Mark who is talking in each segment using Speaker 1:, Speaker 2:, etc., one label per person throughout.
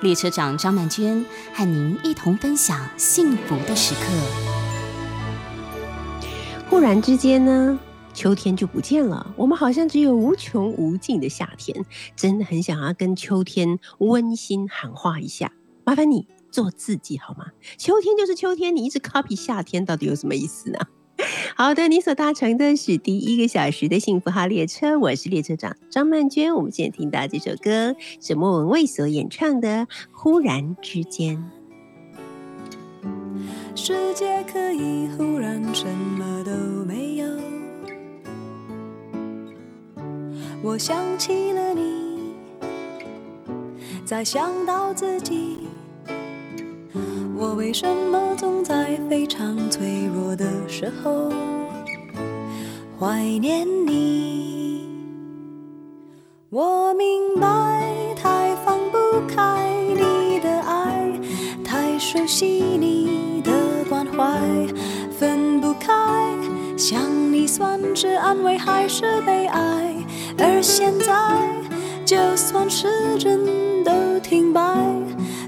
Speaker 1: 列车长张曼娟和您一同分享幸福的时刻。
Speaker 2: 忽然之间呢？秋天就不见了，我们好像只有无穷无尽的夏天，真的很想要跟秋天温馨喊话一下，麻烦你做自己好吗？秋天就是秋天，你一直 copy 夏天，到底有什么意思呢？好的，你所搭乘的是第一个小时的幸福号列车，我是列车长张曼娟。我们现在听到这首歌是莫文蔚所演唱的《忽然之间》。
Speaker 3: 世界可以忽然什么都没有。我想起了你，再想到自己，我为什么总在非常脆弱的时候怀念你？我明白，太放不开你的爱，太熟悉你的关怀，分不开，想你算是安慰还是悲哀？而现在，就算时针都停摆，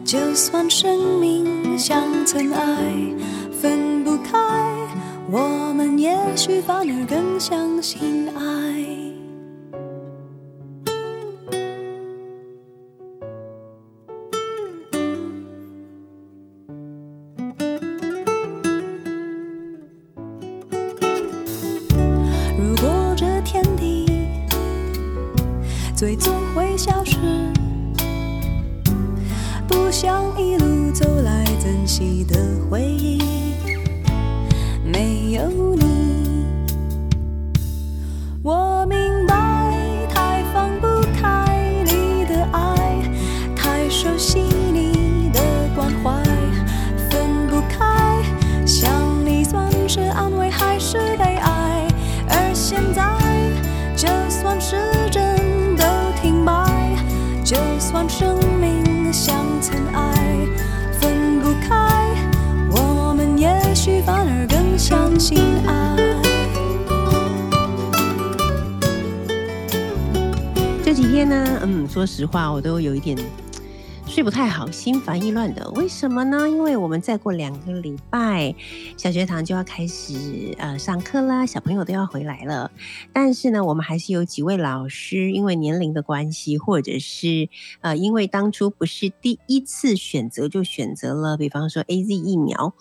Speaker 3: 就算生命像尘埃，分不开，我们也许反而更相信爱。
Speaker 2: 天呢，嗯，说实话，我都有一点。睡不太好，心烦意乱的，为什么呢？因为我们再过两个礼拜，小学堂就要开始呃上课啦，小朋友都要回来了。但是呢，我们还是有几位老师，因为年龄的关系，或者是呃因为当初不是第一次选择就选择了，比方说 A Z 疫苗，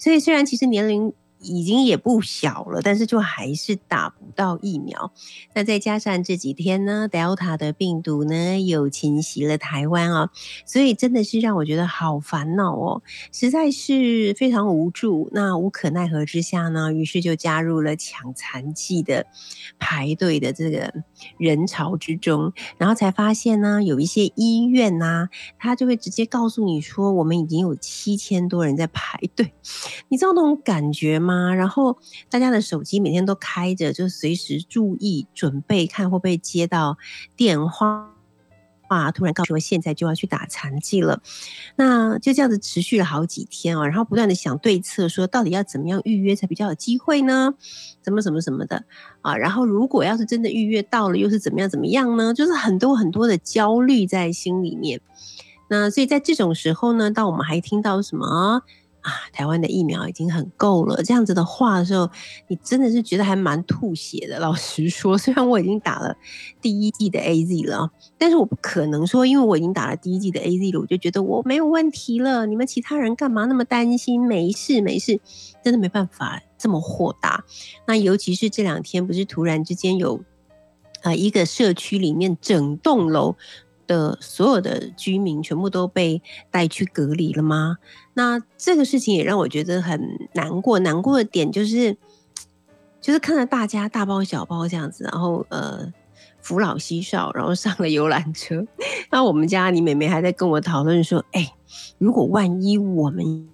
Speaker 2: 所以虽然其实年龄。已经也不小了，但是就还是打不到疫苗。那再加上这几天呢，Delta 的病毒呢又侵袭了台湾啊，所以真的是让我觉得好烦恼哦，实在是非常无助。那无可奈何之下呢，于是就加入了抢残剂的排队的这个人潮之中，然后才发现呢，有一些医院呐，他就会直接告诉你说，我们已经有七千多人在排队。你知道那种感觉吗？然后大家的手机每天都开着，就随时注意准备看会不会接到电话啊。突然告诉我现在就要去打残疾了，那就这样子持续了好几天啊。然后不断的想对策，说到底要怎么样预约才比较有机会呢？怎么怎么什么的啊？然后如果要是真的预约到了，又是怎么样怎么样呢？就是很多很多的焦虑在心里面。那所以在这种时候呢，当我们还听到什么？啊，台湾的疫苗已经很够了。这样子的话的时候，你真的是觉得还蛮吐血的。老实说，虽然我已经打了第一季的 A Z 了，但是我不可能说，因为我已经打了第一季的 A Z 了，我就觉得我没有问题了。你们其他人干嘛那么担心？没事没事，真的没办法这么豁达。那尤其是这两天，不是突然之间有啊一个社区里面整栋楼。的所有的居民全部都被带去隔离了吗？那这个事情也让我觉得很难过。难过的点就是，就是看到大家大包小包这样子，然后呃扶老携少，然后上了游览车。那我们家李妹妹还在跟我讨论说：“哎，如果万一我们……”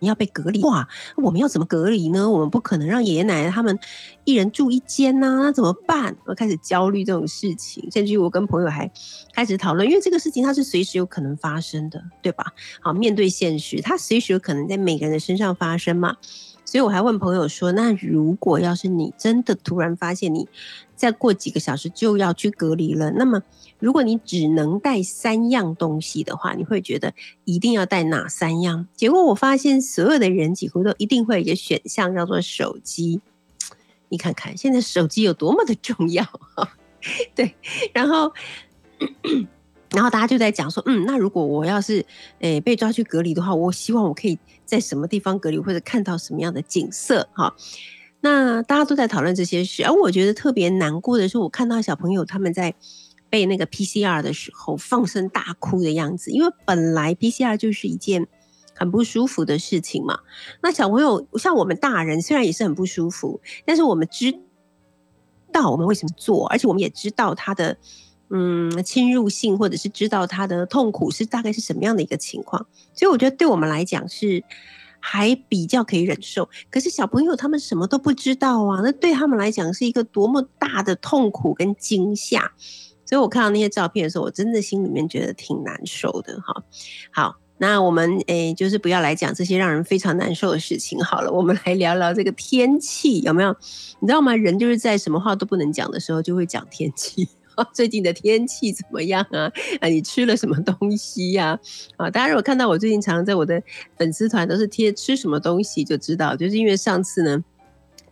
Speaker 2: 你要被隔离哇？我们要怎么隔离呢？我们不可能让爷爷奶奶他们一人住一间呐，那怎么办？我开始焦虑这种事情，甚至于我跟朋友还开始讨论，因为这个事情它是随时有可能发生的，对吧？好，面对现实，它随时有可能在每个人的身上发生嘛。所以我还问朋友说：“那如果要是你真的突然发现你再过几个小时就要去隔离了，那么如果你只能带三样东西的话，你会觉得一定要带哪三样？”结果我发现所有的人几乎都一定会有一个选项叫做手机。你看看现在手机有多么的重要，对，然后。然后大家就在讲说，嗯，那如果我要是诶被抓去隔离的话，我希望我可以在什么地方隔离，或者看到什么样的景色哈？那大家都在讨论这些事，而我觉得特别难过的是，我看到小朋友他们在被那个 PCR 的时候放声大哭的样子，因为本来 PCR 就是一件很不舒服的事情嘛。那小朋友像我们大人虽然也是很不舒服，但是我们知道我们为什么做，而且我们也知道他的。嗯，侵入性或者是知道他的痛苦是大概是什么样的一个情况，所以我觉得对我们来讲是还比较可以忍受。可是小朋友他们什么都不知道啊，那对他们来讲是一个多么大的痛苦跟惊吓。所以我看到那些照片的时候，我真的心里面觉得挺难受的哈。好，那我们诶就是不要来讲这些让人非常难受的事情好了，我们来聊聊这个天气有没有？你知道吗？人就是在什么话都不能讲的时候，就会讲天气。最近的天气怎么样啊？啊，你吃了什么东西呀？啊，大家如果看到我最近常常在我的粉丝团都是贴吃什么东西，就知道，就是因为上次呢。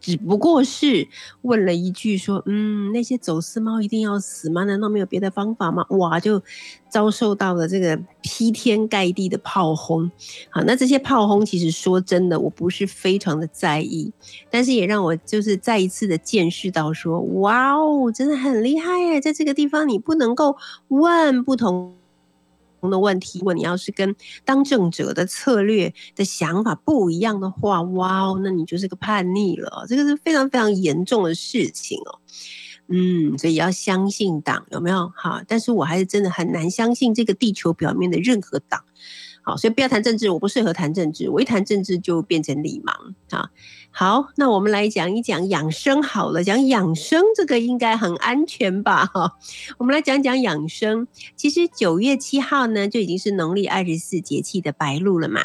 Speaker 2: 只不过是问了一句，说：“嗯，那些走私猫一定要死吗？难道没有别的方法吗？”哇，就遭受到了这个劈天盖地的炮轰。好，那这些炮轰其实说真的，我不是非常的在意，但是也让我就是再一次的见识到，说：“哇哦，真的很厉害耶！在这个地方你不能够问不同。”的问题，如果你要是跟当政者的策略的想法不一样的话，哇哦，那你就是个叛逆了，这个是非常非常严重的事情哦。嗯，所以要相信党有没有？哈，但是我还是真的很难相信这个地球表面的任何党。好，所以不要谈政治，我不适合谈政治，我一谈政治就变成理盲啊。好，那我们来讲一讲养生好了，讲养生这个应该很安全吧？哈，我们来讲讲养生。其实九月七号呢，就已经是农历二十四节气的白露了嘛。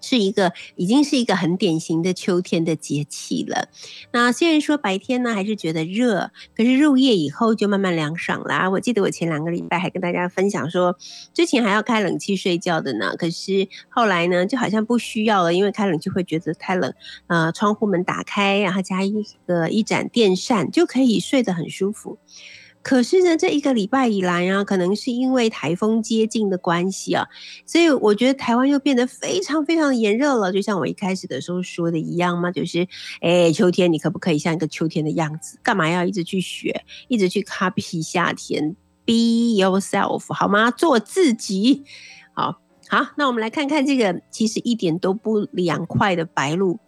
Speaker 2: 是一个已经是一个很典型的秋天的节气了。那虽然说白天呢还是觉得热，可是入夜以后就慢慢凉爽啦。我记得我前两个礼拜还跟大家分享说，之前还要开冷气睡觉的呢，可是后来呢就好像不需要了，因为开冷气会觉得太冷。呃，窗户门打开，然后加一个一盏电扇就可以睡得很舒服。可是呢，这一个礼拜以来啊，可能是因为台风接近的关系啊，所以我觉得台湾又变得非常非常炎热了。就像我一开始的时候说的一样嘛，就是，哎，秋天你可不可以像一个秋天的样子？干嘛要一直去学，一直去 copy 夏天？Be yourself 好吗？做自己。好好，那我们来看看这个其实一点都不凉快的白露。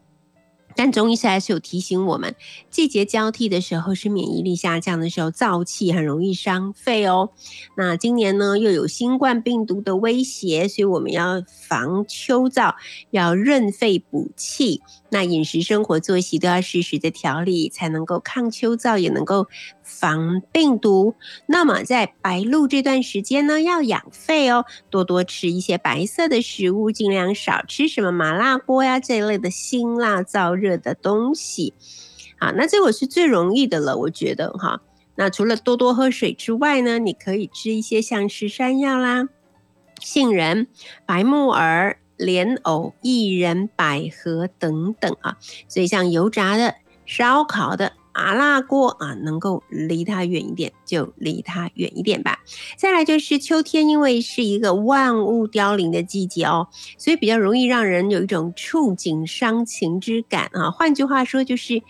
Speaker 2: 但中医师还是有提醒我们，季节交替的时候是免疫力下降的时候，燥气很容易伤肺哦。那今年呢又有新冠病毒的威胁，所以我们要防秋燥，要润肺补气。那饮食、生活、作息都要适时的调理，才能够抗秋燥，也能够防病毒。那么在白露这段时间呢，要养肺哦，多多吃一些白色的食物，尽量少吃什么麻辣锅呀这一类的辛辣燥热的东西。好，那这我是最容易的了，我觉得哈。那除了多多喝水之外呢，你可以吃一些像是山药啦、杏仁、白木耳。莲藕、薏仁、百合等等啊，所以像油炸的、烧烤的、麻辣锅啊，能够离它远一点就离它远一点吧。再来就是秋天，因为是一个万物凋零的季节哦，所以比较容易让人有一种触景伤情之感啊。换句话说，就是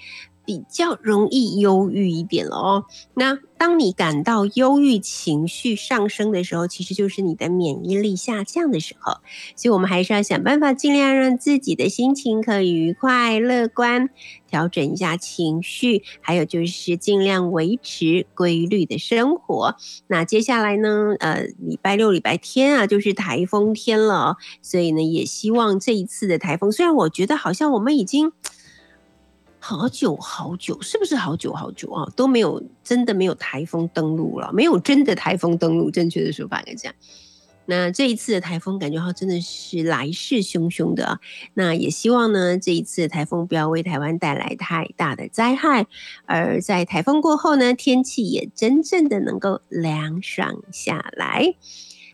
Speaker 2: 比较容易忧郁一点了哦。那当你感到忧郁情绪上升的时候，其实就是你的免疫力下降的时候。所以，我们还是要想办法，尽量让自己的心情可以愉快、乐观，调整一下情绪，还有就是尽量维持规律的生活。那接下来呢？呃，礼拜六、礼拜天啊，就是台风天了，所以呢，也希望这一次的台风，虽然我觉得好像我们已经。好久好久，是不是好久好久啊？都没有真的没有台风登陆了，没有真的台风登陆，正确的说法应该这样。那这一次的台风感觉哈真的是来势汹汹的。那也希望呢，这一次的台风不要为台湾带来太大的灾害，而在台风过后呢，天气也真正的能够凉爽下来。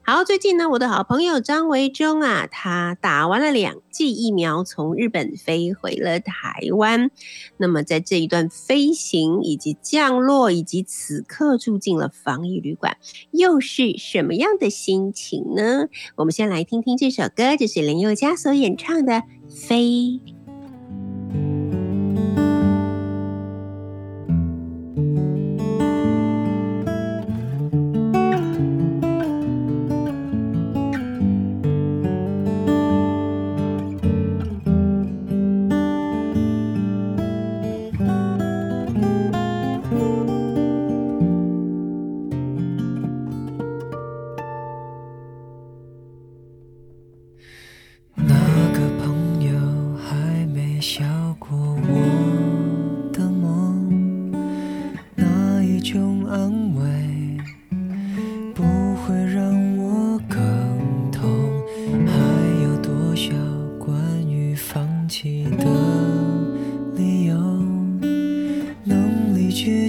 Speaker 2: 好，最近呢，我的好朋友张维忠啊，他打完了两剂疫苗，从日本飞回了台湾。那么在这一段飞行以及降落，以及此刻住进了防疫旅馆，又是什么样的心情呢？我们先来听听这首歌，这是林宥嘉所演唱的《飞》。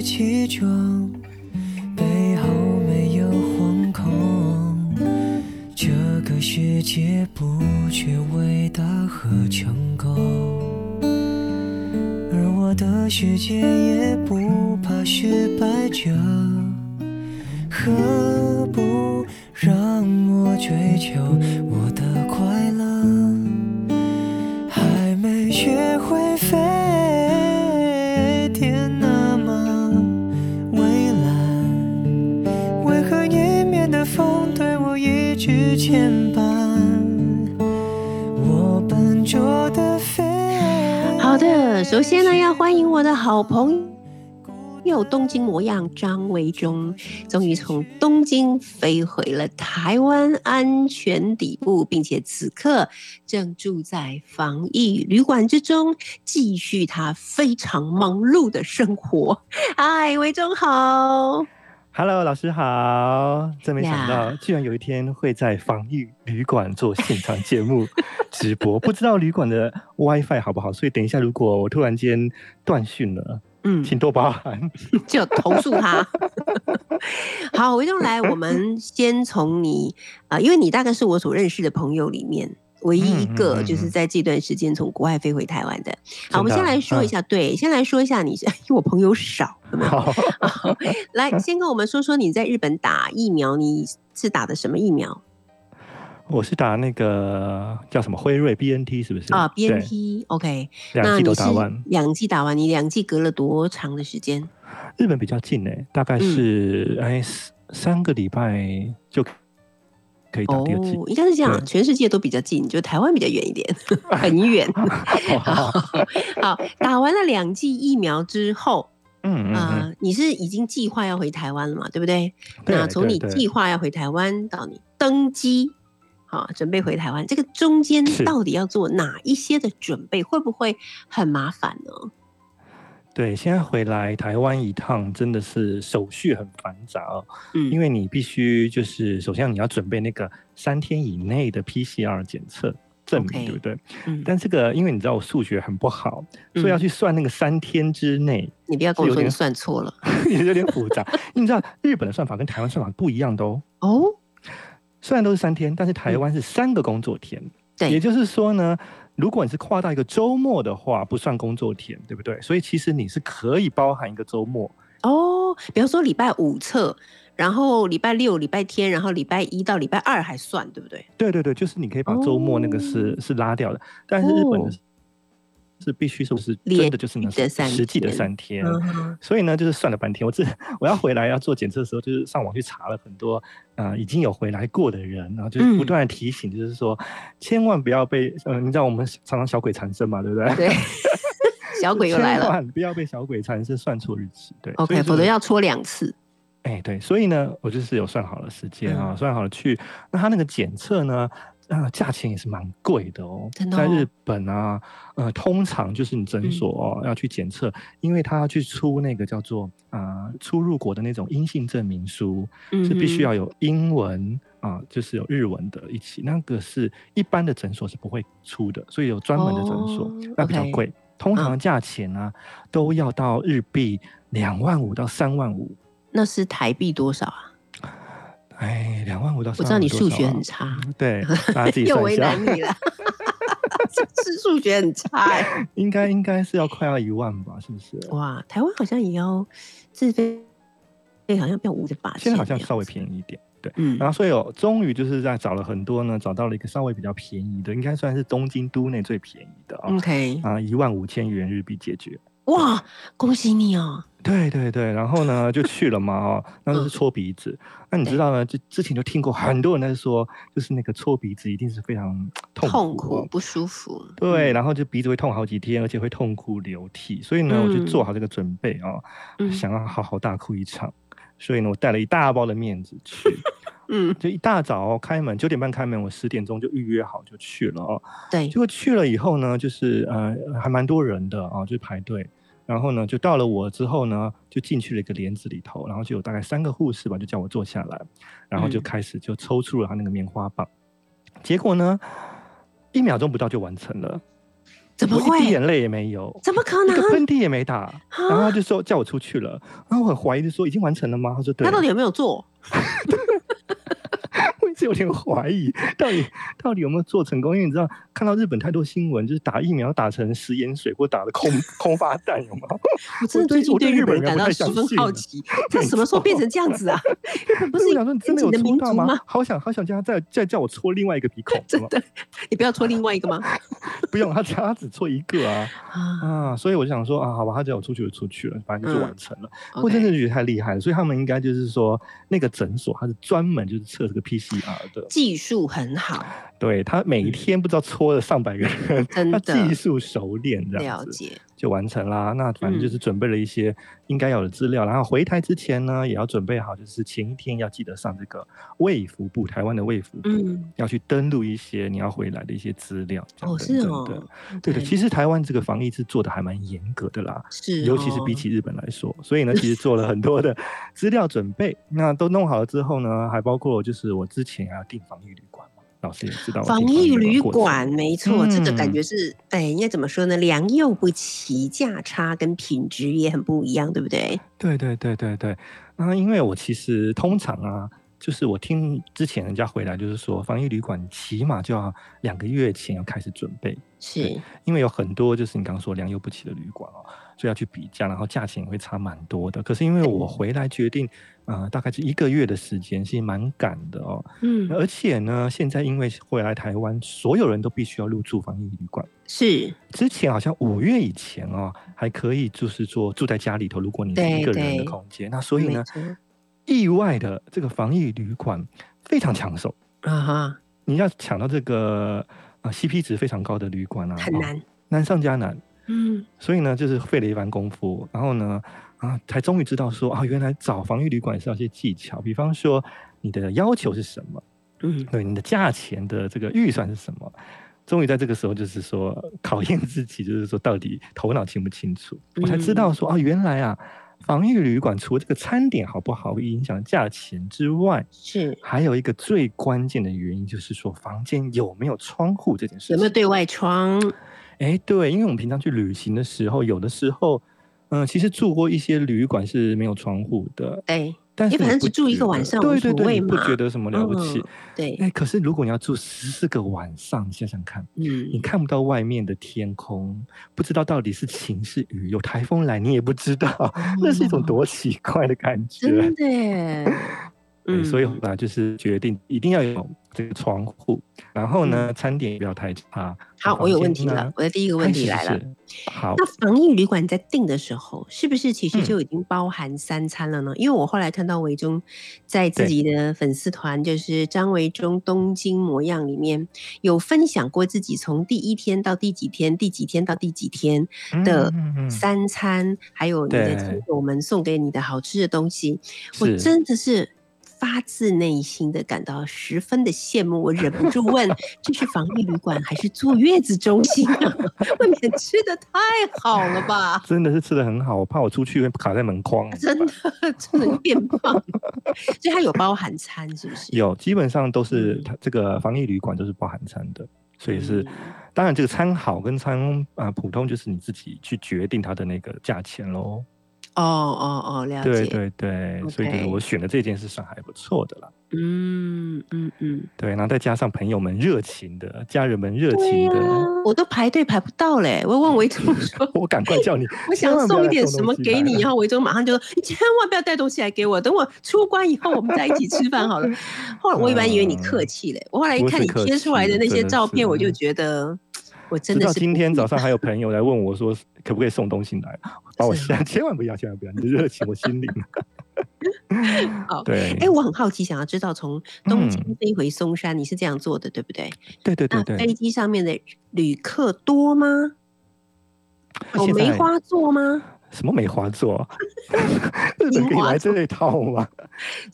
Speaker 2: 起床，背后没有
Speaker 4: 惶恐。这个世界不缺伟大和成功，而
Speaker 2: 我的世界也不怕失败者。和。模样张维忠，终于从东京飞回了台湾，安全底部，并且此刻正住在防疫旅馆之中，继续他非常忙碌的生活。嗨，维忠好。
Speaker 5: Hello，老师好！真没想到，居然有一天会在防疫旅馆做现场节目 直播。不知道旅馆的 WiFi 好不好？所以等一下，如果我突然间断讯了，嗯，请多包涵，
Speaker 2: 就投诉他。好，维中来，我们先从你啊，因为你大概是我所认识的朋友里面。唯一一个就是在这段时间从国外飞回台湾的。好，我们先来说一下，对，先来说一下你，因为我朋友少，好，来先跟我们说说你在日本打疫苗，你是打的什么疫苗？
Speaker 5: 我是打那个叫什么辉瑞 B N T 是不是？
Speaker 2: 啊，B N T，OK，
Speaker 5: 两剂都打完，
Speaker 2: 两剂打完，你两剂隔了多长的时间？
Speaker 5: 日本比较近诶，大概是哎三个礼拜就。可以打第二剂，
Speaker 2: 应该是这样。全世界都比较近，就台湾比较远一点，很远。好，好，打完了两剂疫苗之后，嗯嗯，你是已经计划要回台湾了嘛？对不对？那从你计划要回台湾到你登机，好，准备回台湾，这个中间到底要做哪一些的准备？会不会很麻烦呢？
Speaker 5: 对，现在回来台湾一趟真的是手续很繁杂哦，嗯，因为你必须就是首先你要准备那个三天以内的 PCR 检测证明，对不对？嗯，但这个因为你知道我数学很不好，所以要去算那个三天之内，
Speaker 2: 你不要跟我说你算错了，
Speaker 5: 也有点复杂。你知道日本的算法跟台湾算法不一样的哦。哦，虽然都是三天，但是台湾是三个工作天，
Speaker 2: 对，
Speaker 5: 也就是说呢。如果你是跨到一个周末的话，不算工作天，对不对？所以其实你是可以包含一个周末
Speaker 2: 哦。比方说礼拜五测，然后礼拜六、礼拜天，然后礼拜一到礼拜二还算，对不对？
Speaker 5: 对对对，就是你可以把周末那个是是拉掉的。但是日本的是必须说是真的就是那实际的三天，所以呢就是算了半天，我这我要回来要做检测的时候，就是上网去查了很多啊已经有回来过的人，然后就是不断的提醒，就是说千万不要被呃你知道我们常常小鬼缠身嘛，对不对？
Speaker 2: 对，小鬼又来了，
Speaker 5: 千万不要被小鬼缠身，算错日期，对
Speaker 2: ，OK，否则要戳两次。
Speaker 5: 哎，对，所以呢，我就是有算好了时间啊，算好了去。那他那个检测呢，啊，价钱也是蛮贵的哦。在日本啊，呃，通常就是你诊所哦要去检测，因为他要去出那个叫做啊出入国的那种阴性证明书，是必须要有英文啊，就是有日文的一起。那个是一般的诊所是不会出的，所以有专门的诊所，那比较贵。通常价钱呢都要到日币两万五到三万五。
Speaker 2: 那是台币多少啊？
Speaker 5: 哎，两万五到。
Speaker 2: 我知道你数学很差，
Speaker 5: 对，又
Speaker 2: 为难你了。是数学很差哎。
Speaker 5: 应该应该是要快要一万吧？是不是？
Speaker 2: 哇，台湾好像也要自费，好像要五十八。
Speaker 5: 现在好像稍微便宜一点，对。嗯。然后所以哦终于就是在找了很多呢，找到了一个稍微比较便宜的，应该算是东京都内最便宜的啊。
Speaker 2: OK。
Speaker 5: 啊，一万五千元日币解决。
Speaker 2: 哇，恭喜你哦！
Speaker 5: 对对对，然后呢 就去了嘛哦，那就是搓鼻子。那你知道呢？就之前就听过很多人在说，就是那个搓鼻子一定是非常痛
Speaker 2: 苦、不舒服。
Speaker 5: 对，然后就鼻子会痛好几天，而且会痛哭流涕。所以呢，我就做好这个准备啊，想要好好大哭一场。所以呢，我带了一大包的面子去。嗯，就一大早开门，九点半开门，我十点钟就预约好就去了哦。
Speaker 2: 对，
Speaker 5: 结果去了以后呢，就是呃还蛮多人的啊，就排队。然后呢，就到了我之后呢，就进去了一个帘子里头，然后就有大概三个护士吧，就叫我坐下来，然后就开始就抽出了他那个棉花棒，结果呢，一秒钟不到就完成了，
Speaker 2: 怎么会？
Speaker 5: 一滴眼泪也没有，
Speaker 2: 怎么可能？
Speaker 5: 一个喷嚏也没打，然后他就说叫我出去了，然后我很怀疑的说已经完成了吗？他说对。
Speaker 2: 他到底有没有做？
Speaker 5: 是 有点怀疑，到底到底有没有做成功？因为你知道，看到日本太多新闻，就是打疫苗打成食盐水或打的空 空发弹，有吗？
Speaker 2: 我真的最近对日本人感到十分好奇，他什么时候变成这样子啊？日本不是
Speaker 5: 想说你真的有民到吗？好想好想叫他再再叫我戳另外一个鼻孔，
Speaker 2: 真的，你不要戳另外一个吗？
Speaker 5: 不用，他只他只戳一个啊啊！所以我就想说啊，好吧，他叫我出去就出去了，反正就完成了。我真的觉得太厉害了，所以他们应该就是说，那个诊所他是专门就是测这个 PCR。的。
Speaker 2: 技术很好，
Speaker 5: 对他每一天不知道搓了上百个人，他技术熟练这样子就完成啦。那反正就是准备了一些应该有的资料，然后回台之前呢，也要准备好，就是前一天要记得上这个卫福部台湾的卫福部，要去登录一些你要回来的一些资料。
Speaker 2: 哦，是哦，
Speaker 5: 对的。其实台湾这个防疫是做的还蛮严格的啦，
Speaker 2: 是，
Speaker 5: 尤其是比起日本来说，所以呢，其实做了很多的资料准备。那都弄好了之后呢，还包括就是我之前。还要订防疫？老师也知道
Speaker 2: 防疫旅馆，没错，这个感觉是，哎，应该怎么说呢？良莠不齐，价差跟品质也很不一样，对不对？
Speaker 5: 对对对对对。那因为我其实通常啊，就是我听之前人家回来，就是说防疫旅馆起码就要两个月前要开始准备，
Speaker 2: 是
Speaker 5: 因为有很多就是你刚刚说良莠不齐的旅馆哦。就要去比价，然后价钱会差蛮多的。可是因为我回来决定，呃，大概是一个月的时间，其实蛮赶的哦。嗯，而且呢，现在因为回来台湾，所有人都必须要入住防疫旅馆。
Speaker 2: 是，
Speaker 5: 之前好像五月以前哦，还可以就是说住在家里头，如果你是一个人的空间。那所以呢，意外的这个防疫旅馆非常抢手啊哈！你要抢到这个啊 CP 值非常高的旅馆啊，
Speaker 2: 很难，
Speaker 5: 难上加难。嗯，所以呢，就是费了一番功夫，然后呢，啊，才终于知道说啊，原来找防御旅馆是要些技巧，比方说你的要求是什么，嗯，对，你的价钱的这个预算是什么，终于在这个时候就是说考验自己，就是说到底头脑清不清楚，我才知道说啊，原来啊，防御旅馆除了这个餐点好不好会影响价钱之外，
Speaker 2: 是。
Speaker 5: 还有一个最关键的原因，就是说房间有没有窗户这件事，
Speaker 2: 有没有对外窗。
Speaker 5: 哎，对，因为我们平常去旅行的时候，有的时候，嗯，其实住过一些旅馆是没有窗户的。
Speaker 2: 哎，但是你反正只住一个晚上，
Speaker 5: 对对对，不觉得什么了不起。
Speaker 2: 对，
Speaker 5: 哎，可是如果你要住十四个晚上，你想想看，嗯，你看不到外面的天空，不知道到底是晴是雨，有台风来你也不知道，那是一种多奇怪的感觉。
Speaker 2: 真的。
Speaker 5: 嗯，所以后来就是决定一定要有这个窗户，然后呢，餐点不要太差。
Speaker 2: 好，我有问题了，我的第一个问题来了。
Speaker 5: 好，
Speaker 2: 那防疫旅馆在订的时候，是不是其实就已经包含三餐了呢？因为我后来看到维中在自己的粉丝团，就是张维中东京模样里面有分享过自己从第一天到第几天，第几天到第几天的三餐，还有你的亲友们送给你的好吃的东西，我真的是。发自内心的感到十分的羡慕，我忍不住问：这是防疫旅馆还是坐月子中心啊？外面吃的太好了吧？
Speaker 5: 真的是吃的很好，我怕我出去会卡在门框。
Speaker 2: 真的，真的变胖。所以它有包含餐是不是？
Speaker 5: 有，基本上都是它这个防疫旅馆都是包含餐的，所以是当然这个餐好跟餐啊普通就是你自己去决定它的那个价钱喽。
Speaker 2: 哦哦哦，了
Speaker 5: 解。对对对，所以就是我选的这件事算还不错的了。
Speaker 2: 嗯嗯嗯，
Speaker 5: 对，然后再加上朋友们热情的，家人们热情的，
Speaker 2: 我都排队排不到嘞。我问维忠说：“
Speaker 5: 我赶快叫你，
Speaker 2: 我想送一点什么给你。”然后维忠马上就说：“你千万不要带东西来给我，等我出关以后，我们再一起吃饭好了。”后来我一般以为你客气嘞，我后来一看你贴出来的那些照片，我就觉得。我真的
Speaker 5: 是今天早上还有 朋友来问我说，可不可以送东西来？把我吓，千万不要，千万不要！你的热情我心领。
Speaker 2: 好，
Speaker 5: 对。
Speaker 2: 哎，我很好奇，想要知道从东京飞回松山，你是这样做的，对不对？
Speaker 5: 对对对对。
Speaker 2: 飞机上面的旅客多吗？有梅花座吗？
Speaker 5: 什么梅花座？日 本 可以来这一套吗？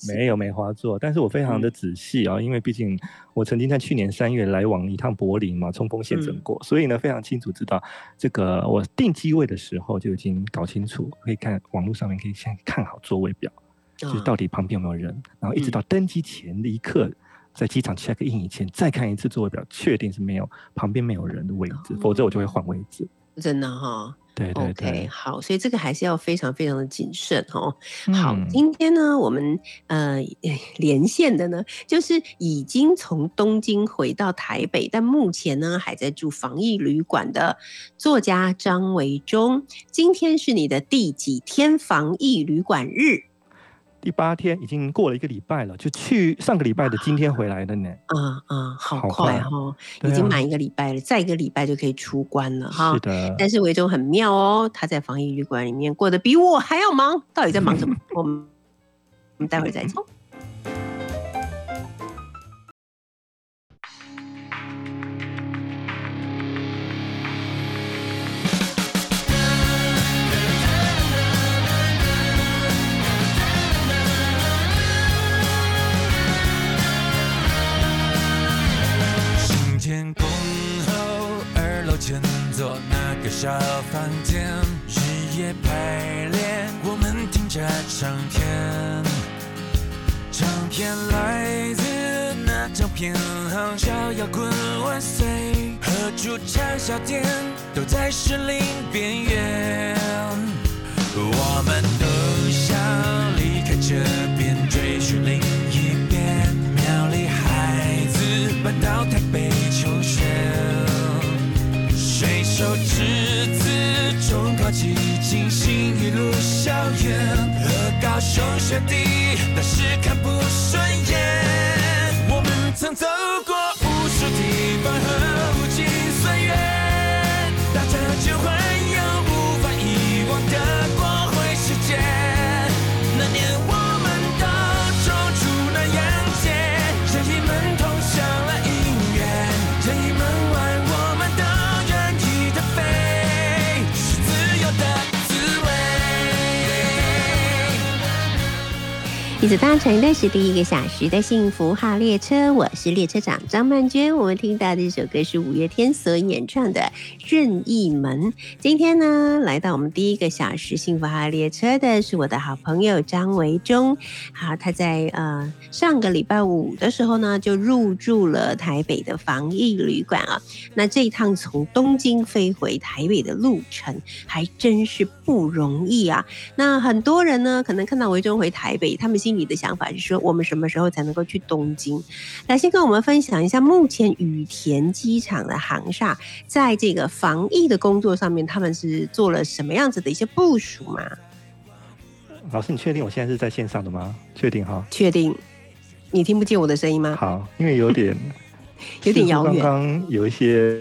Speaker 5: 没有梅花座，但是我非常的仔细啊，因为毕竟我曾经在去年三月来往一趟柏林嘛，冲锋陷阵过，所以呢非常清楚知道这个我定机位的时候就已经搞清楚，可以看网络上面可以先看好座位表，就是到底旁边有没有人，然后一直到登机前的一刻，在机场 check in 以前再看一次座位表，确定是没有旁边没有人的位置，否则我就会换位置。
Speaker 2: 真的哈。
Speaker 5: 对对对，
Speaker 2: 好，所以这个还是要非常非常的谨慎哦。好，今天呢，我们呃 连线的呢，就是已经从东京回到台北，但目前呢还在住防疫旅馆的作家张维忠。今天是你的第几天防疫旅馆日？
Speaker 5: 第八天已经过了一个礼拜了，就去上个礼拜的今天回来的呢。
Speaker 2: 啊啊，好快哈，已经满一个礼拜了，再一个礼拜就可以出关了哈。
Speaker 5: 是的，
Speaker 2: 但是维州很妙哦，他在防疫旅馆里面过得比我还要忙，到底在忙什么？我们我们待会儿再讲。
Speaker 6: 那张偏航，小摇滚万岁，和主唱小店都在失灵边缘。我们都想离开这边，追寻另一边。苗栗孩子搬到台北求学。水手之子，中考几进行一路校园，和高雄学弟那是看不顺眼。我们曾走过无数地方和无尽岁月，大家就会
Speaker 2: 一起搭乘的是第一个小时的幸福号列车，我是列车长张曼娟。我们听到的这首歌是五月天所演唱的《任意门》。今天呢，来到我们第一个小时幸福号列车的是我的好朋友张维忠。好，他在呃上个礼拜五的时候呢，就入住了台北的防疫旅馆啊。那这一趟从东京飞回台北的路程，还真是不容易啊。那很多人呢，可能看到维忠回台北，他们心里的想法是说，我们什么时候才能够去东京？来，先跟我们分享一下目前羽田机场的航厦，在这个防疫的工作上面，他们是做了什么样子的一些部署吗？
Speaker 5: 老师，你确定我现在是在线上的吗？确定哈？
Speaker 2: 确定。你听不见我的声音吗？
Speaker 5: 好，因为有点
Speaker 2: 有点遥远，
Speaker 5: 刚刚有一些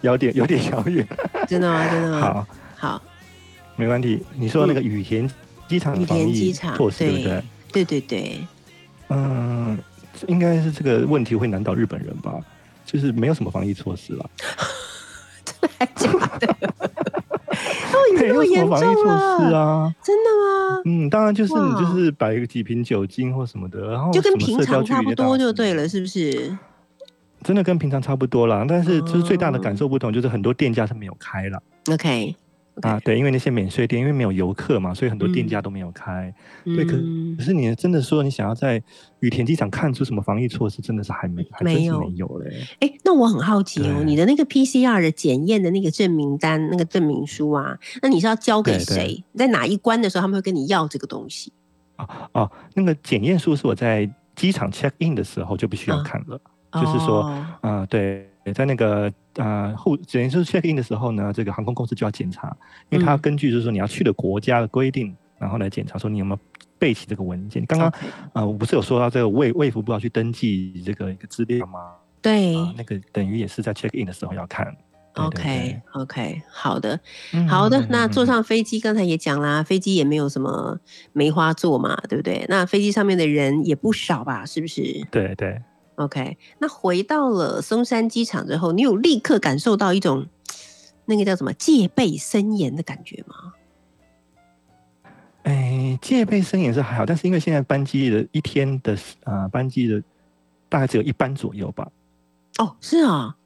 Speaker 5: 有点有点遥远，
Speaker 2: 真的吗？真的吗？
Speaker 5: 好，
Speaker 2: 好，
Speaker 5: 没问题。你说那个羽田机场
Speaker 2: 羽田机场
Speaker 5: 措施，对不对？
Speaker 2: 对对对。
Speaker 5: 嗯，应该是这个问题会难倒日本人吧？就是没有什么防疫措施了。
Speaker 2: 真的还假的？
Speaker 5: 没有什么防疫措施啊？
Speaker 2: 真的吗？
Speaker 5: 嗯，当然就是你就是摆个几瓶酒精或什么的，然后
Speaker 2: 就跟平常差不多就对了，是不是？
Speaker 5: 真的跟平常差不多啦，但是就是最大的感受不同，就是很多店家是没有开了。
Speaker 2: OK。
Speaker 5: 啊，对，因为那些免税店，因为没有游客嘛，所以很多店家都没有开。对，可可是你真的说你想要在羽田机场看出什么防疫措施，真的是还没，还
Speaker 2: 没有
Speaker 5: 没有嘞。
Speaker 2: 哎，那我很好奇哦，你的那个 PCR 的检验的那个证明单、那个证明书啊，那你是要交给谁？在哪一关的时候，他们会跟你要这个东西？
Speaker 5: 哦哦，那个检验书是我在机场 check in 的时候就必须要看了，就是说，啊，对。在那个呃护，等于是 check in 的时候呢，这个航空公司就要检查，因为他根据就是说你要去的国家的规定，然后来检查说你有没有备齐这个文件。刚刚啊，我不是有说到这个卫卫福部要去登记这个一个资料吗？
Speaker 2: 对，
Speaker 5: 那个等于也是在 check in 的时候要看。
Speaker 2: OK OK，好的好的，那坐上飞机，刚才也讲啦，飞机也没有什么梅花座嘛，对不对？那飞机上面的人也不少吧？是不是？
Speaker 5: 对对。
Speaker 2: OK，那回到了松山机场之后，你有立刻感受到一种那个叫什么戒备森严的感觉吗？
Speaker 5: 哎，戒备森严是还好，但是因为现在班机的一天的啊班机的大概只有一班左右吧。
Speaker 2: 哦，是啊。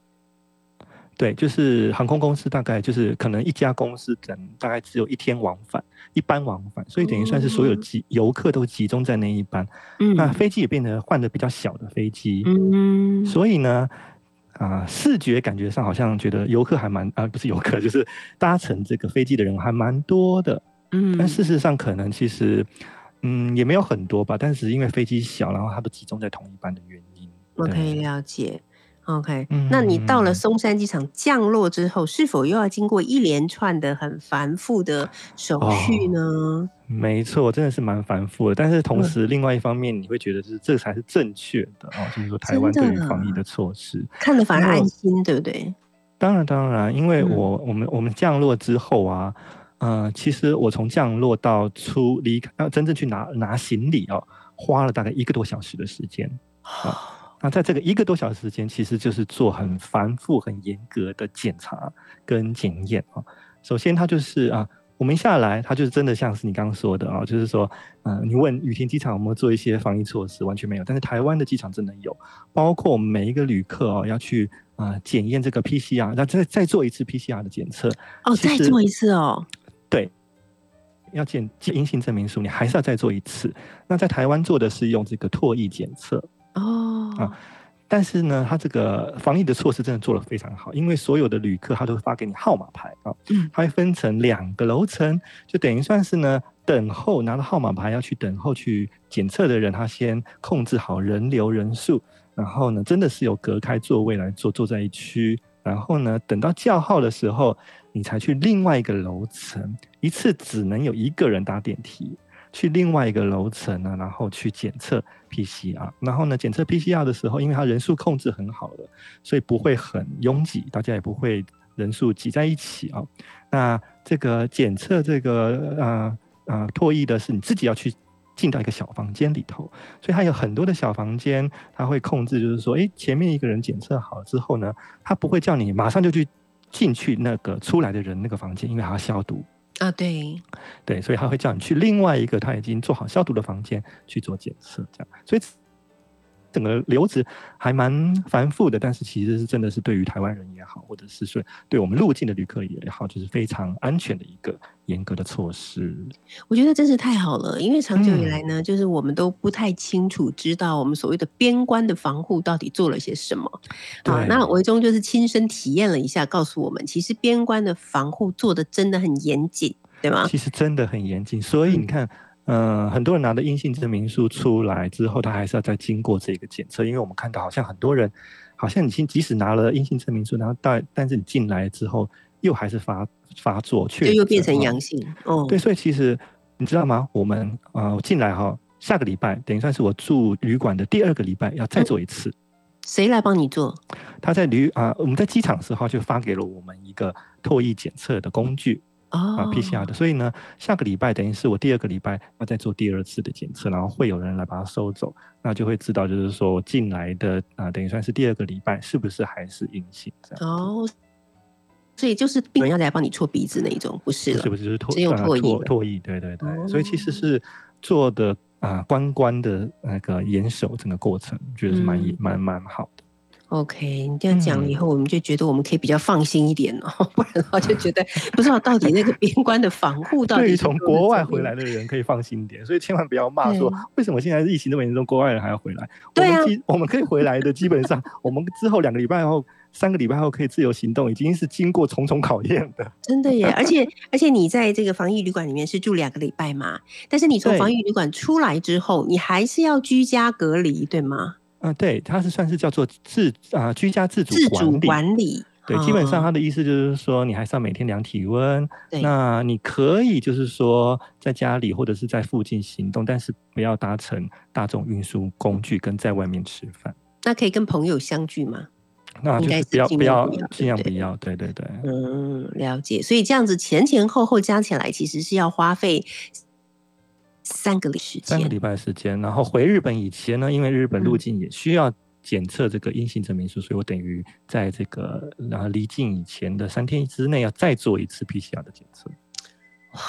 Speaker 5: 对，就是航空公司大概就是可能一家公司等大概只有一天往返，一班往返，所以等于算是所有集游客都集中在那一班。嗯，那飞机也变得换的比较小的飞机。嗯，所以呢，啊，视觉感觉上好像觉得游客还蛮啊，不是游客，就是搭乘这个飞机的人还蛮多的。嗯，但事实上可能其实嗯也没有很多吧，但是因为飞机小，然后它都集中在同一班的原因。
Speaker 2: 我可以了解。OK，那你到了松山机场降落之后，是否又要经过一连串的很繁复的手续呢？
Speaker 5: 没错，真的是蛮繁复的。但是同时，另外一方面，你会觉得是这才是正确的哦，就是说台湾对于防疫的措施，
Speaker 2: 看得反而安心，对不对？
Speaker 5: 当然，当然，因为我我们我们降落之后啊，呃，其实我从降落到出离开，要真正去拿拿行李哦，花了大概一个多小时的时间啊。那在这个一个多小时时间，其实就是做很繁复、很严格的检查跟检验啊。首先，它就是啊，我们下来，它就是真的像是你刚刚说的啊，就是说，嗯，你问羽田机场有没有做一些防疫措施，完全没有。但是台湾的机场真的有，包括我们每一个旅客哦，要去啊检验这个 PCR，那再再做一次 PCR 的检测
Speaker 2: 哦，再做一次哦，
Speaker 5: 对，要检阴性证明书，你还是要再做一次。那在台湾做的是用这个唾液检测。哦啊，但是呢，他这个防疫的措施真的做得非常好，因为所有的旅客他都会发给你号码牌啊，嗯，他会分成两个楼层，就等于算是呢，等候拿到号码牌要去等候去检测的人，他先控制好人流人数，然后呢，真的是有隔开座位来坐，坐在一区，然后呢，等到叫号的时候，你才去另外一个楼层，一次只能有一个人搭电梯。去另外一个楼层呢，然后去检测 PCR，然后呢，检测 PCR 的时候，因为它人数控制很好的，所以不会很拥挤，大家也不会人数挤在一起啊。那这个检测这个呃呃唾液的是你自己要去进到一个小房间里头，所以它有很多的小房间，它会控制，就是说，哎，前面一个人检测好之后呢，他不会叫你马上就去进去那个出来的人那个房间，因为还要消毒。
Speaker 2: 啊，对，
Speaker 5: 对，所以他会叫你去另外一个他已经做好消毒的房间去做检测，这样，所以。整个流程还蛮繁复的，但是其实是真的是对于台湾人也好，或者是说对我们入境的旅客也好，就是非常安全的一个严格的措施。
Speaker 2: 我觉得真是太好了，因为长久以来呢，就是我们都不太清楚知道我们所谓的边关的防护到底做了些什么。啊，那维中就是亲身体验了一下，告诉我们，其实边关的防护做的真的很严谨，对吗？
Speaker 5: 其实真的很严谨，所以你看。嗯，很多人拿的阴性证明书出来之后，他还是要再经过这个检测，因为我们看到好像很多人，好像已经即使拿了阴性证明书，然后但但是你进来之后又还是发发作，
Speaker 2: 却又变成阳性。哦，
Speaker 5: 对，所以其实你知道吗？我们啊进来哈，下个礼拜等于算是我住旅馆的第二个礼拜，要再做一次。
Speaker 2: 谁来帮你做？
Speaker 5: 他在旅啊，我们在机场时候就发给了我们一个唾液检测的工具啊，PCR 的。所以呢，下个礼拜等于是我第二个礼拜要再做第二次的检测，然后会有人来把它收走，那就会知道就是说进来的啊，等于算是第二个礼拜是不是还是阴性这样。哦，
Speaker 2: 所以就是病人要来帮你搓鼻子那一种，不是了，
Speaker 5: 是不是就是唾
Speaker 2: 只有唾液？
Speaker 5: 唾液，对对对。所以其实是做的。啊，关关的那个严守整个过程，觉得是蛮蛮蛮好的。
Speaker 2: OK，你这样讲了以后，我们就觉得我们可以比较放心一点哦，不然的话就觉得 不知道到底那个边关的防护到底。
Speaker 5: 对于从国外回来的人可以放心点，所以千万不要 骂说为什么现在疫情那么严重，国外人还要回来。
Speaker 2: 对啊，
Speaker 5: 我们可以回来的，基本上我们之后两个礼拜后。三个礼拜后可以自由行动，已经是经过重重考验的。
Speaker 2: 真的耶！而且而且你在这个防疫旅馆里面是住两个礼拜嘛？但是你从防疫旅馆出来之后，你还是要居家隔离，对吗？
Speaker 5: 嗯，对，它是算是叫做自啊居家自主
Speaker 2: 自主管理。
Speaker 5: 对，基本上他的意思就是说，你还是要每天量体温。那你可以就是说在家里或者是在附近行动，但是不要搭乘大众运输工具跟在外面吃饭。
Speaker 2: 那可以跟朋友相聚吗？
Speaker 5: 那就是不要不要尽量不要，对对对。
Speaker 2: 嗯，了解。所以这样子前前后后加起来，其实是要花费三个礼时间。
Speaker 5: 三个礼拜时间。然后回日本以前呢，因为日本入境也需要检测这个阴性证明书，所以我等于在这个然后离境以前的三天之内要再做一次 PCR 的检测。
Speaker 2: 哇，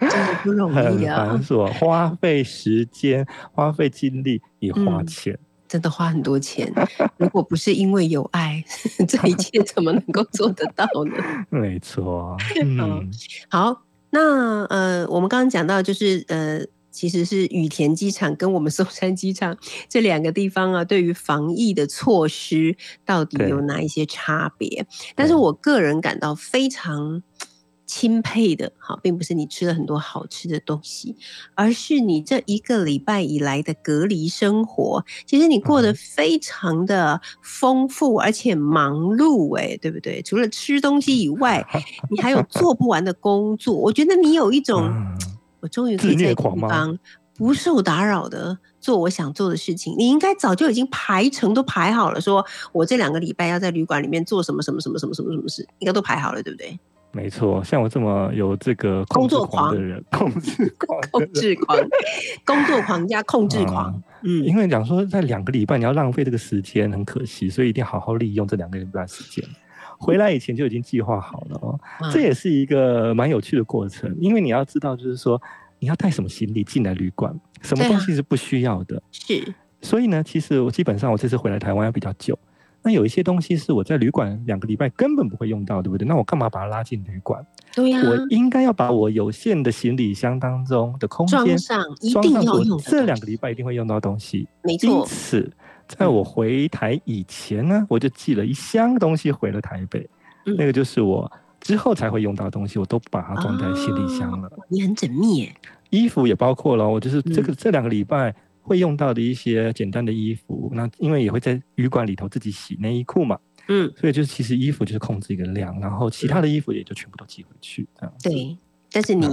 Speaker 2: 真的不容易
Speaker 5: 啊！繁琐，花费时间，花费精力，也花钱。
Speaker 2: 真的花很多钱，如果不是因为有爱，这一切怎么能够做得到呢？
Speaker 5: 没错，嗯，
Speaker 2: 好，那呃，我们刚刚讲到，就是呃，其实是羽田机场跟我们松山机场这两个地方啊，对于防疫的措施到底有哪一些差别？但是我个人感到非常。钦佩的，好，并不是你吃了很多好吃的东西，而是你这一个礼拜以来的隔离生活，其实你过得非常的丰富而且忙碌，哎，对不对？除了吃东西以外，你还有做不完的工作。我觉得你有一种，我终于可以在地方不受打扰的做我想做的事情。你应该早就已经排程都排好了，说我这两个礼拜要在旅馆里面做什么什么什么什么什么什么事，应该都排好了，对不对？
Speaker 5: 没错，像我这么有这个
Speaker 2: 工作狂
Speaker 5: 的人，控制狂，
Speaker 2: 控制狂，工作狂加控制狂。
Speaker 5: 嗯，因为讲说在两个礼拜你要浪费这个时间很可惜，所以一定要好好利用这两个礼拜时间。回来以前就已经计划好了哦，这也是一个蛮有趣的过程。因为你要知道，就是说你要带什么行李进来旅馆，什么东西是不需要的。
Speaker 2: 是，
Speaker 5: 所以呢，其实我基本上我这次回来台湾要比较久。那有一些东西是我在旅馆两个礼拜根本不会用到，对不对？那我干嘛把它拉进旅馆？
Speaker 2: 对呀，
Speaker 5: 我应该要把我有限的行李箱当中的空间
Speaker 2: 装上，一定要用。
Speaker 5: 这两个礼拜一定会用到东西，
Speaker 2: 没错。
Speaker 5: 因此，在我回台以前呢，我就寄了一箱东西回了台北，那个就是我之后才会用到的东西，我都把它装在行李箱了。
Speaker 2: 你很缜密耶，
Speaker 5: 衣服也包括了，我就是这个这两个礼拜。会用到的一些简单的衣服，那因为也会在旅馆里头自己洗内衣裤嘛，嗯，所以就是其实衣服就是控制一个量，然后其他的衣服也就全部都寄回去这样。
Speaker 2: 对，但是你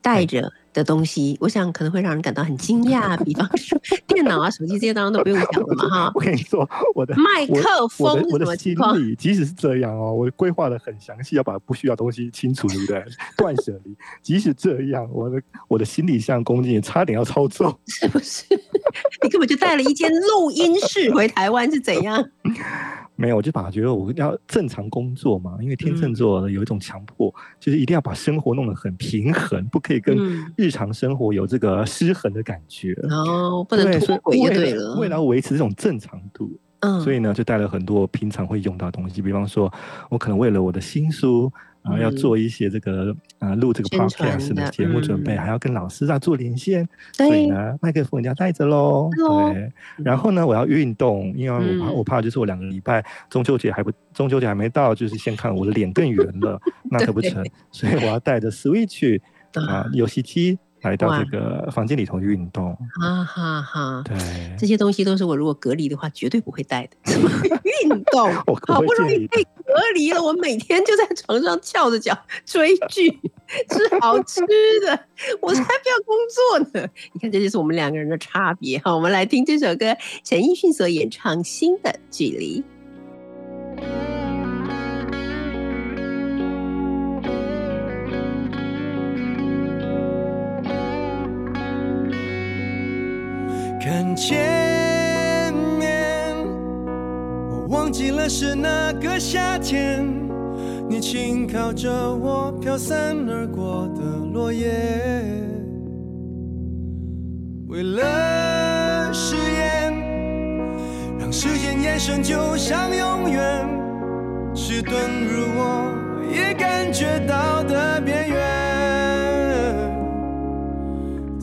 Speaker 2: 带着。的东西，我想可能会让人感到很惊讶。比方说，电脑啊、手机这些当然都不用讲了嘛，哈。
Speaker 5: 我跟你说，我的
Speaker 2: 麦克风，
Speaker 5: 我的心理，即使是这样哦，我规划的很详细，要把不需要东西清除，对不对？断舍离。即使这样，我的我的行李箱公斤也差点要超重，
Speaker 2: 是不是？你根本就带了一间录音室回台湾，是怎样？
Speaker 5: 没有，我就把觉得我要正常工作嘛，因为天秤座有一种强迫，就是一定要把生活弄得很平衡，不可以跟日常生活有这个失衡的感觉。
Speaker 2: 哦，不能脱轨就对了。
Speaker 5: 为了维持这种正常度，嗯，所以呢，就带了很多平常会用到的东西，比方说，我可能为了我的新书。啊，要做一些这个啊，录这个 podcast 的节目准备，还要跟老师啊做连线，所以呢，麦克风要带着喽。对，然后呢，我要运动，因为我怕我怕就是我两个礼拜中秋节还不中秋节还没到，就是先看我的脸更圆了，那可不成，所以我要带着 Switch 啊游戏机。来到这个房间里头运动。
Speaker 2: 哈哈哈，
Speaker 5: 对，
Speaker 2: 这些东西都是我如果隔离的话绝对不会带的。运动？好不容易被隔离了，我每天就在床上翘着脚追剧，吃好吃的，我才不要工作呢。你看，这就是我们两个人的差别哈。我们来听这首歌，陈奕迅所演唱《新的距离》。
Speaker 7: 看前面，我忘记了是那个夏天，你轻靠着我飘散而过的落叶。为了誓言，让时间延伸，就像永远，迟钝如我也感觉到的边缘。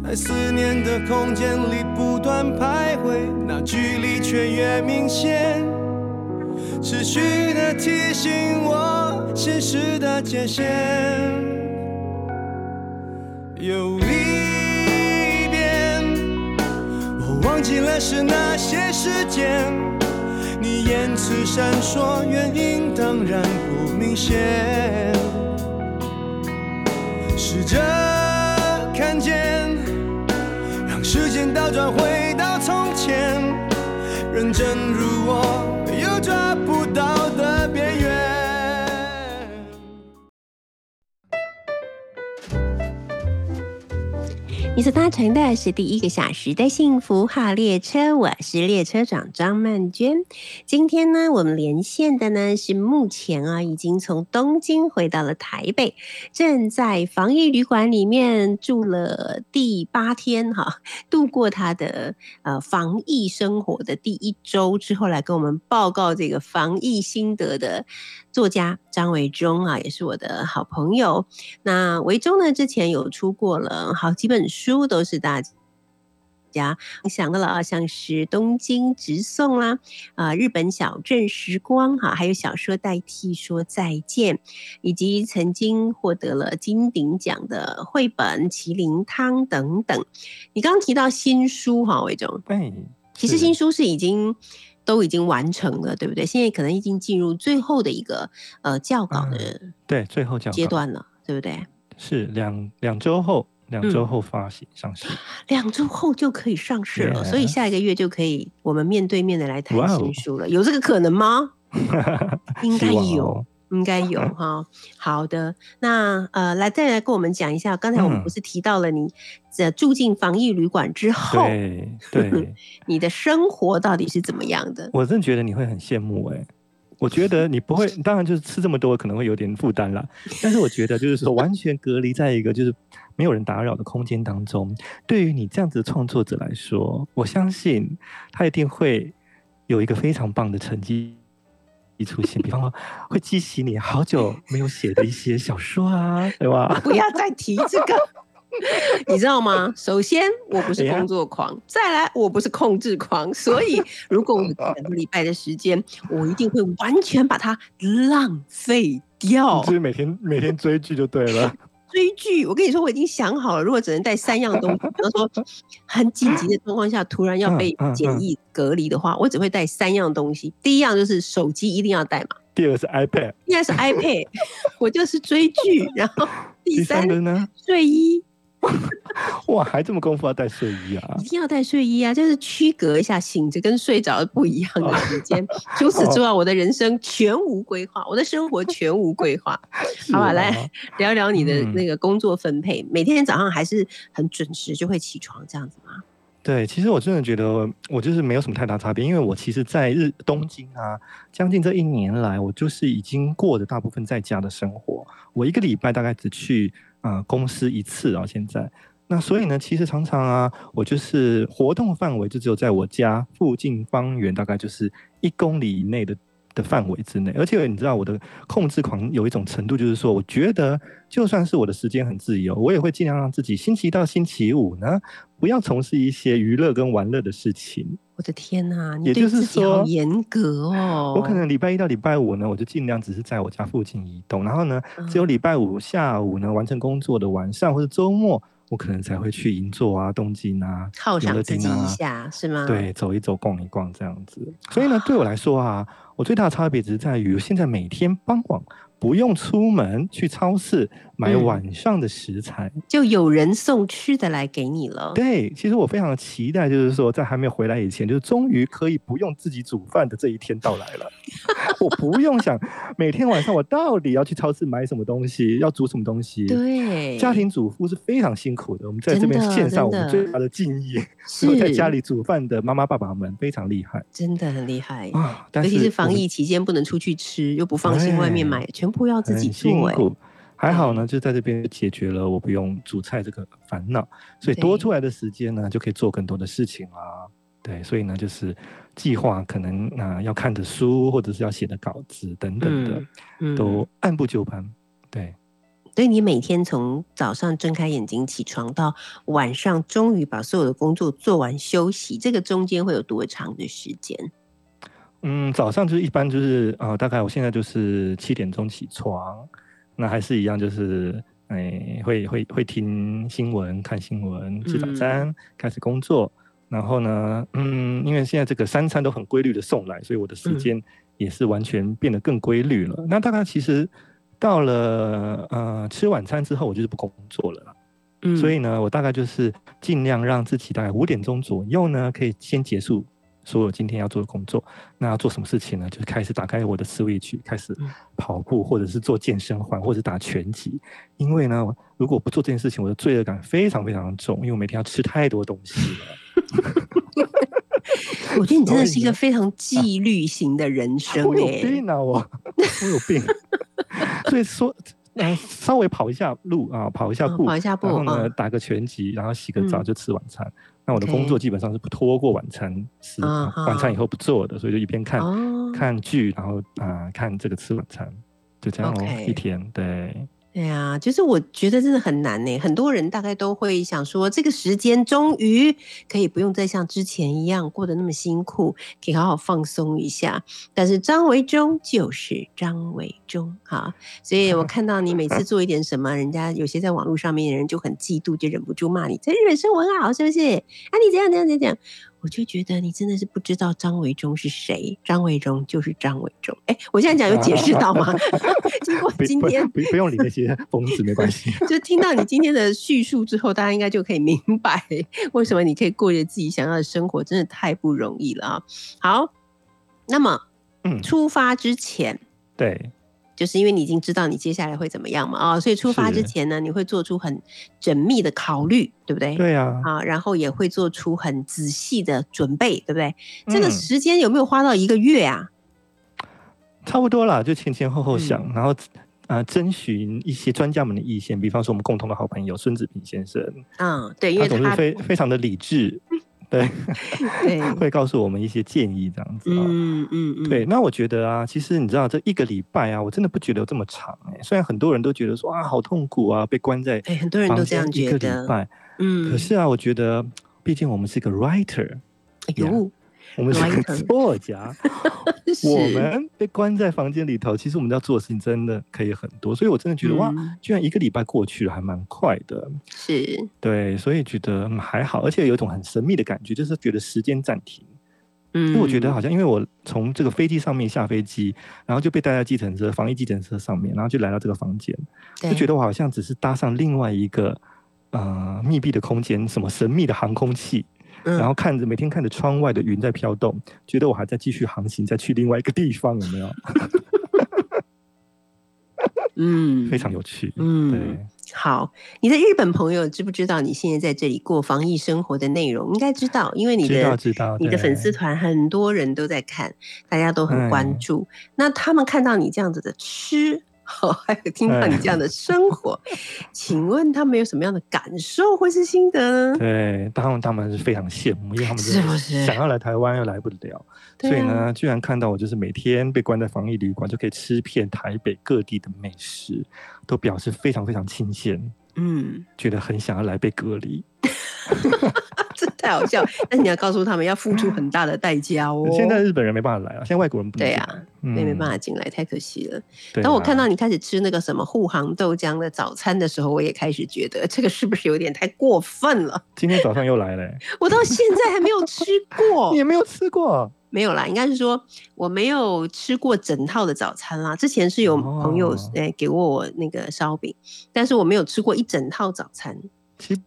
Speaker 7: 在思念的空间里不断徘徊，那距离却越明显，持续的提醒我现实的界限。又一遍，我忘记了是哪些时间，你言辞闪烁，原因当然不明显，试着看见。时间倒转，回到从前，认真如我，又抓不到
Speaker 2: 所搭乘的是第一个小时的幸福号列车，我是列车长张曼娟。今天呢，我们连线的呢是目前啊已经从东京回到了台北，正在防疫旅馆里面住了第八天哈，度过他的呃防疫生活的第一周之后，来跟我们报告这个防疫心得的作家张维忠啊，也是我的好朋友。那维忠呢，之前有出过了好几本书。都是大家想到了啊，像是《东京直送》啦，啊，《日本小镇时光》哈，还有小说代替说再见，以及曾经获得了金鼎奖的绘本《麒麟汤》等等。你刚刚提到新书哈，维忠，
Speaker 5: 对，
Speaker 2: 其实新书是已经都已经完成了，对不对？现在可能已经进入最后的一个呃校稿的
Speaker 5: 对最后校
Speaker 2: 阶段了，对不对？
Speaker 5: 是两两周后。两周后发行上市，
Speaker 2: 两周后就可以上市了，所以下一个月就可以我们面对面的来谈新书了，有这个可能吗？应该有，应该有哈。好的，那呃，来再来跟我们讲一下，刚才我们不是提到了你这住进防疫旅馆之后，
Speaker 5: 对对，
Speaker 2: 你的生活到底是怎么样的？
Speaker 5: 我真的觉得你会很羡慕哎。我觉得你不会，当然就是吃这么多可能会有点负担啦。但是我觉得就是说，完全隔离在一个就是没有人打扰的空间当中，对于你这样子的创作者来说，我相信他一定会有一个非常棒的成绩一出现。比方说，会激起你好久没有写的一些小说啊，对吧？
Speaker 2: 不要再提这个。你知道吗？首先，我不是工作狂；再来，我不是控制狂。所以，如果我有两个礼拜的时间，我一定会完全把它浪费掉。
Speaker 5: 就是每天每天追剧就对了。
Speaker 2: 追剧，我跟你说，我已经想好了。如果只能带三样东西，比方说很紧急的状况下，突然要被检疫隔离的话，我只会带三样东西。第一样就是手机一定要带嘛。
Speaker 5: 第二是 iPad。
Speaker 2: 第二是 iPad，我就是追剧。然后第
Speaker 5: 三
Speaker 2: 个
Speaker 5: 呢？
Speaker 2: 睡衣。
Speaker 5: 哇，还这么功夫要带睡衣啊？
Speaker 2: 一定要带睡衣啊，就是区隔一下醒着跟睡着不一样的时间。除此之外，我的人生全无规划，我的生活全无规划。好吧，来聊聊你的那个工作分配。每天早上还是很准时就会起床这样子吗？
Speaker 5: 对，其实我真的觉得我就是没有什么太大差别，因为我其实，在日东京啊，将近这一年来，我就是已经过着大部分在家的生活。我一个礼拜大概只去。啊，公司一次啊，现在那所以呢，其实常常啊，我就是活动范围就只有在我家附近方圆大概就是一公里以内的的范围之内，而且你知道我的控制狂有一种程度，就是说，我觉得就算是我的时间很自由，我也会尽量让自己星期一到星期五呢，不要从事一些娱乐跟玩乐的事情。
Speaker 2: 我的天呐，你对自己好严格哦！
Speaker 5: 我可能礼拜一到礼拜五呢，我就尽量只是在我家附近移动，然后呢，只有礼拜五下午呢完成工作的晚上或者周末，我可能才会去银座啊、东京啊、
Speaker 2: 犒赏自己一
Speaker 5: 啊，
Speaker 2: 下是吗？
Speaker 5: 对，走一走、逛一逛这样子。所以呢，对我来说啊，我最大的差别只是在于，现在每天傍晚不用出门去超市买
Speaker 2: 嗯
Speaker 5: 晚上的食材。
Speaker 2: 就有人送吃的来给你了。
Speaker 5: 对，其实我非常期待，就是说在还没有回来以前，就是终于可以不用自己煮饭的这一天到来了。我不用想每天晚上我到底要去超市买什么东西，要煮什么东西。
Speaker 2: 对，
Speaker 5: 家庭主妇是非常辛苦的，我们在这边献上我们最大的敬意。
Speaker 2: 是
Speaker 5: 在家里煮饭的妈妈爸爸们非常厉害
Speaker 2: 真的很厉害。
Speaker 5: 啊！但
Speaker 2: 尤其是防疫期间不能出去吃，又不放心外面买，全部要自己
Speaker 5: 很辛
Speaker 2: 做。
Speaker 5: 还好呢，就在这边解决了我不用煮菜这个烦恼，所以多出来的时间呢，就可以做更多的事情啦。对，所以呢，就是计划可能啊、要看的书或者是要写的稿子等等的，
Speaker 2: 嗯
Speaker 5: 都按部就班。对，
Speaker 2: 所以你每天从早上睁开眼睛起床到晚上，终于把所有的工作做完休息，这个中间会有多长的时间？
Speaker 5: 嗯，早上就是一般就是啊、呃大概我现在就是七点钟起床，那还是一样就是。哎，会会会听新闻、看新闻、吃早
Speaker 2: 嗯
Speaker 5: 餐，开始工作。然后呢，嗯，因为现在这个三餐都很规律的送来，所以我的时
Speaker 2: 嗯
Speaker 5: 间也是完全变得更规律了。那大概其实到了呃吃晚餐之后，我就是不工作了。
Speaker 2: 嗯
Speaker 5: 所以呢，我大概就是尽量让自己大概五点钟左右呢，可以先结束所有今天要做的工作。那要做什么事情呢？就是开始打开我的 Switch，开始
Speaker 2: 嗯
Speaker 5: 跑步，或者是做健身环，或者打拳击。因为呢，如果不做这件事情，我的罪恶感非常非常重，因为我每天要吃太多东西了。
Speaker 2: 我觉得你真的是一个非常纪律型的人生
Speaker 5: 我有
Speaker 2: 哎、
Speaker 5: 病啊！我我有病。所以说，呃，稍微跑一下路啊，跑一下步，
Speaker 2: 嗯跑一下步
Speaker 5: 然后呢，
Speaker 2: 嗯
Speaker 5: 打个拳击，然后洗个澡
Speaker 2: 嗯
Speaker 5: 就吃晚餐。那我的工作基本上是不拖过晚餐时，
Speaker 2: 啊哈。
Speaker 5: 晚餐以后不做的，所以就一边看、
Speaker 2: 哦，
Speaker 5: 看剧，然后啊、看这个吃晚餐，就这样哦一天。对，
Speaker 2: 对啊，就是我觉得真的很难呢。很多人大概都会想说，这个时间终于可以不用再像之前一样过得那么辛苦，可以好好放松一下。但是张维忠就是张维忠哈，所以我 看到你每次做一点什么，人家有些在网络上面的人就很嫉妒，就忍不住骂你在日本生活很好，是不是？啊，你这样这样这样这样。我就觉得你真的是不知道张维忠是谁，张维忠就是张维忠。哎，我现在讲有解释到吗？经过今天
Speaker 5: 不不用理那些 疯子，没关系。
Speaker 2: 就听到你今天的叙述之后，大家应该就可以明白为什么你可以过着自己想要的生活，真的太不容易了啊！好，那么
Speaker 5: 嗯，
Speaker 2: 出发之前，
Speaker 5: 对，
Speaker 2: 就是因为你已经知道你接下来会怎么样嘛啊、所以出发之前呢，你会做出很缜密的考虑，对不对？
Speaker 5: 对啊，
Speaker 2: 啊，然后也会做出很仔细的准备，对不对？这个
Speaker 5: 嗯
Speaker 2: 时间有没有花到一个月啊？
Speaker 5: 差不多啦，就前前后后想，
Speaker 2: 嗯
Speaker 5: 然后啊、呃征询一些专家们的意见，比方说我们共同的好朋友孙子平先生，
Speaker 2: 嗯，对，因为
Speaker 5: 他总是
Speaker 2: 他
Speaker 5: 非非常的理智，对，
Speaker 2: 对，
Speaker 5: 会告诉我们一些建议这样子啊、
Speaker 2: 嗯嗯嗯，
Speaker 5: 对，那我觉得啊，其实你知道这一个礼拜啊，我真的不觉得有这么长哎、虽然很多人都觉得说啊，好痛苦啊，被关在
Speaker 2: 哎很多人都
Speaker 5: 房
Speaker 2: 这样
Speaker 5: 间一个
Speaker 2: 觉得。
Speaker 5: 礼拜。
Speaker 2: 嗯，
Speaker 5: 可是啊，我觉得，毕竟我们是一个 writer，
Speaker 2: 哎呦，
Speaker 5: 我们是 作家，我们被关在房间里头，其实我们要做的事情真的可以很多，所以我真的觉得、哇
Speaker 2: 嗯，
Speaker 5: 居然一个礼拜过去了，还蛮快的。
Speaker 2: 是，
Speaker 5: 对，所以觉得、嗯还好，而且有一种很神秘的感觉，就是觉得时间暂停。
Speaker 2: 嗯，
Speaker 5: 因为我觉得好像，因为我从这个飞机上面下飞机，然后就被带在计程车、防疫计程车上面，然后就来到这个房间，就觉
Speaker 2: 得
Speaker 5: 得我好像只是搭上另外一个呃密闭的空间，什么神秘的航空器，
Speaker 2: 嗯
Speaker 5: 然后看着每天看着窗外的云在飘动，觉得我还在继续航行，再去另外一个地方，有没有？
Speaker 2: 嗯
Speaker 5: 非常有趣。
Speaker 2: 嗯
Speaker 5: 对，
Speaker 2: 好，你的日本朋友知不知道你现在在这里过防疫生活的内容？应该知道，因为你
Speaker 5: 知道
Speaker 2: 的
Speaker 5: 知道
Speaker 2: 你的粉丝
Speaker 5: 对
Speaker 2: 团很多人都在看，大家都很关
Speaker 5: 哎
Speaker 2: 注。那他们看到你这样子的吃。还有听到你这样的生活，请问他们有什么样的感受或是心得呢？
Speaker 5: 对，他们他们是非常羡慕，因为他们
Speaker 2: 是不是
Speaker 5: 想要来台湾又来不了，所以呢，居然看到我就是每天被关在防疫旅馆，就可以吃遍台北各地的美食，都表示非常非常亲切，
Speaker 2: 嗯，
Speaker 5: 觉得很想要来被隔离。
Speaker 2: 太好笑。但你要告诉他们要付出很大的代价哦。
Speaker 5: 现在日本人没办法来啊，现在外国人不能
Speaker 2: 对啊
Speaker 5: 进来，
Speaker 2: 那没办
Speaker 5: 法。
Speaker 2: 进来，太可惜了。当我看
Speaker 5: 啊
Speaker 2: 到你开始吃那个什么护航豆浆的早餐的时候，我也开始觉得 这个是不是有点太过分了？
Speaker 5: 今天早上又来了欸，
Speaker 2: 我到现在还没有吃过
Speaker 5: 你，也没有吃过，
Speaker 2: 没有啦，应该是说我没有吃过整套的早餐啦。之前是有朋友
Speaker 5: 哦
Speaker 2: 诶、给过我那个烧饼，但是我没有吃过一整套早餐，
Speaker 5: 其实不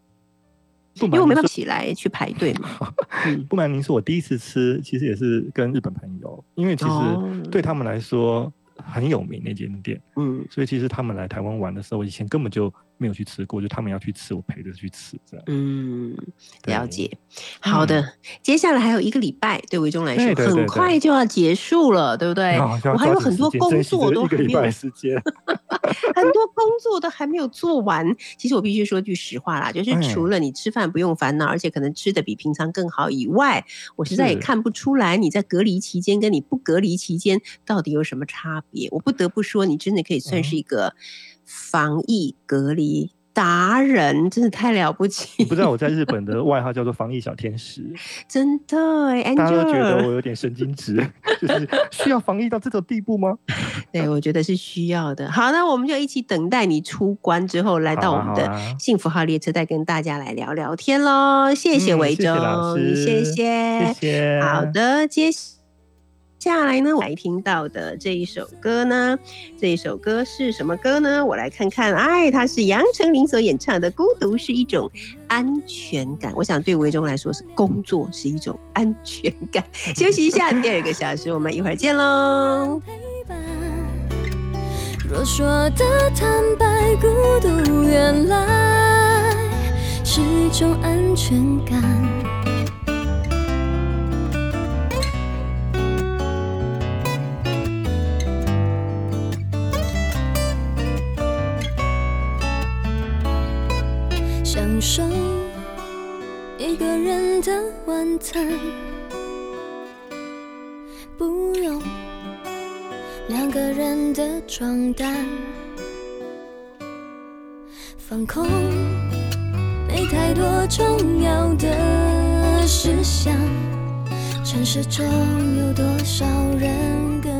Speaker 2: 因为我没办起来去排队嘛。嗯，
Speaker 5: 不瞒您说，我第一次吃其实也是跟日本朋友，因为其
Speaker 2: 哦
Speaker 5: 实对他们来说很有名那间店，
Speaker 2: 嗯，
Speaker 5: 所以其实他们来台湾玩的时候，我以前根本就没有去吃过，就他们要去吃，我陪着去吃这样。
Speaker 2: 嗯，了解。好的，接下来还有一个礼拜，对维中来说很快就要结束了，对不对？我还有很多工作都还没有
Speaker 5: 时间。
Speaker 2: 很多工作都还没有做完。其实我必须说句实话啦，就是
Speaker 5: 哎
Speaker 2: 除了你吃饭不用烦恼，而且可能吃的比平常更好以外，我实在也看不出来你在隔离期间跟你不隔离期间到底有什么差别。我不得不说，你真的可以算
Speaker 5: 嗯
Speaker 2: 是一个防疫隔离达人，真的太了不起
Speaker 5: 你。不知道我在日本的外号叫做防疫小天使，
Speaker 2: 真的哎
Speaker 5: 大家都觉得
Speaker 2: ，Angel，
Speaker 5: 我有点神经质，就是需要防疫到这种地步吗？
Speaker 2: 对我觉得是需要的。好，那我们就一起等待你出关之后，来到我们的幸福号列车，再跟大家来聊聊天喽。
Speaker 5: 谢谢
Speaker 2: 维中，
Speaker 5: 老师
Speaker 2: 谢谢
Speaker 5: 谢谢。
Speaker 2: 好，的，接下来呢，我来听到的这一首歌呢，这一首歌是什么歌呢？我来看看，哎，它是杨丞琳所演唱的《孤独是一种安全感》。我想对维中来说，是工作是一种安全感。休息一下，第二个小时我们一会儿见喽。
Speaker 8: 陪伴。若说的坦白，孤独原来是一种安全感。享受一个人的晚餐，不用两个人的床单，放空，没太多重要的事项。城市中有多少人跟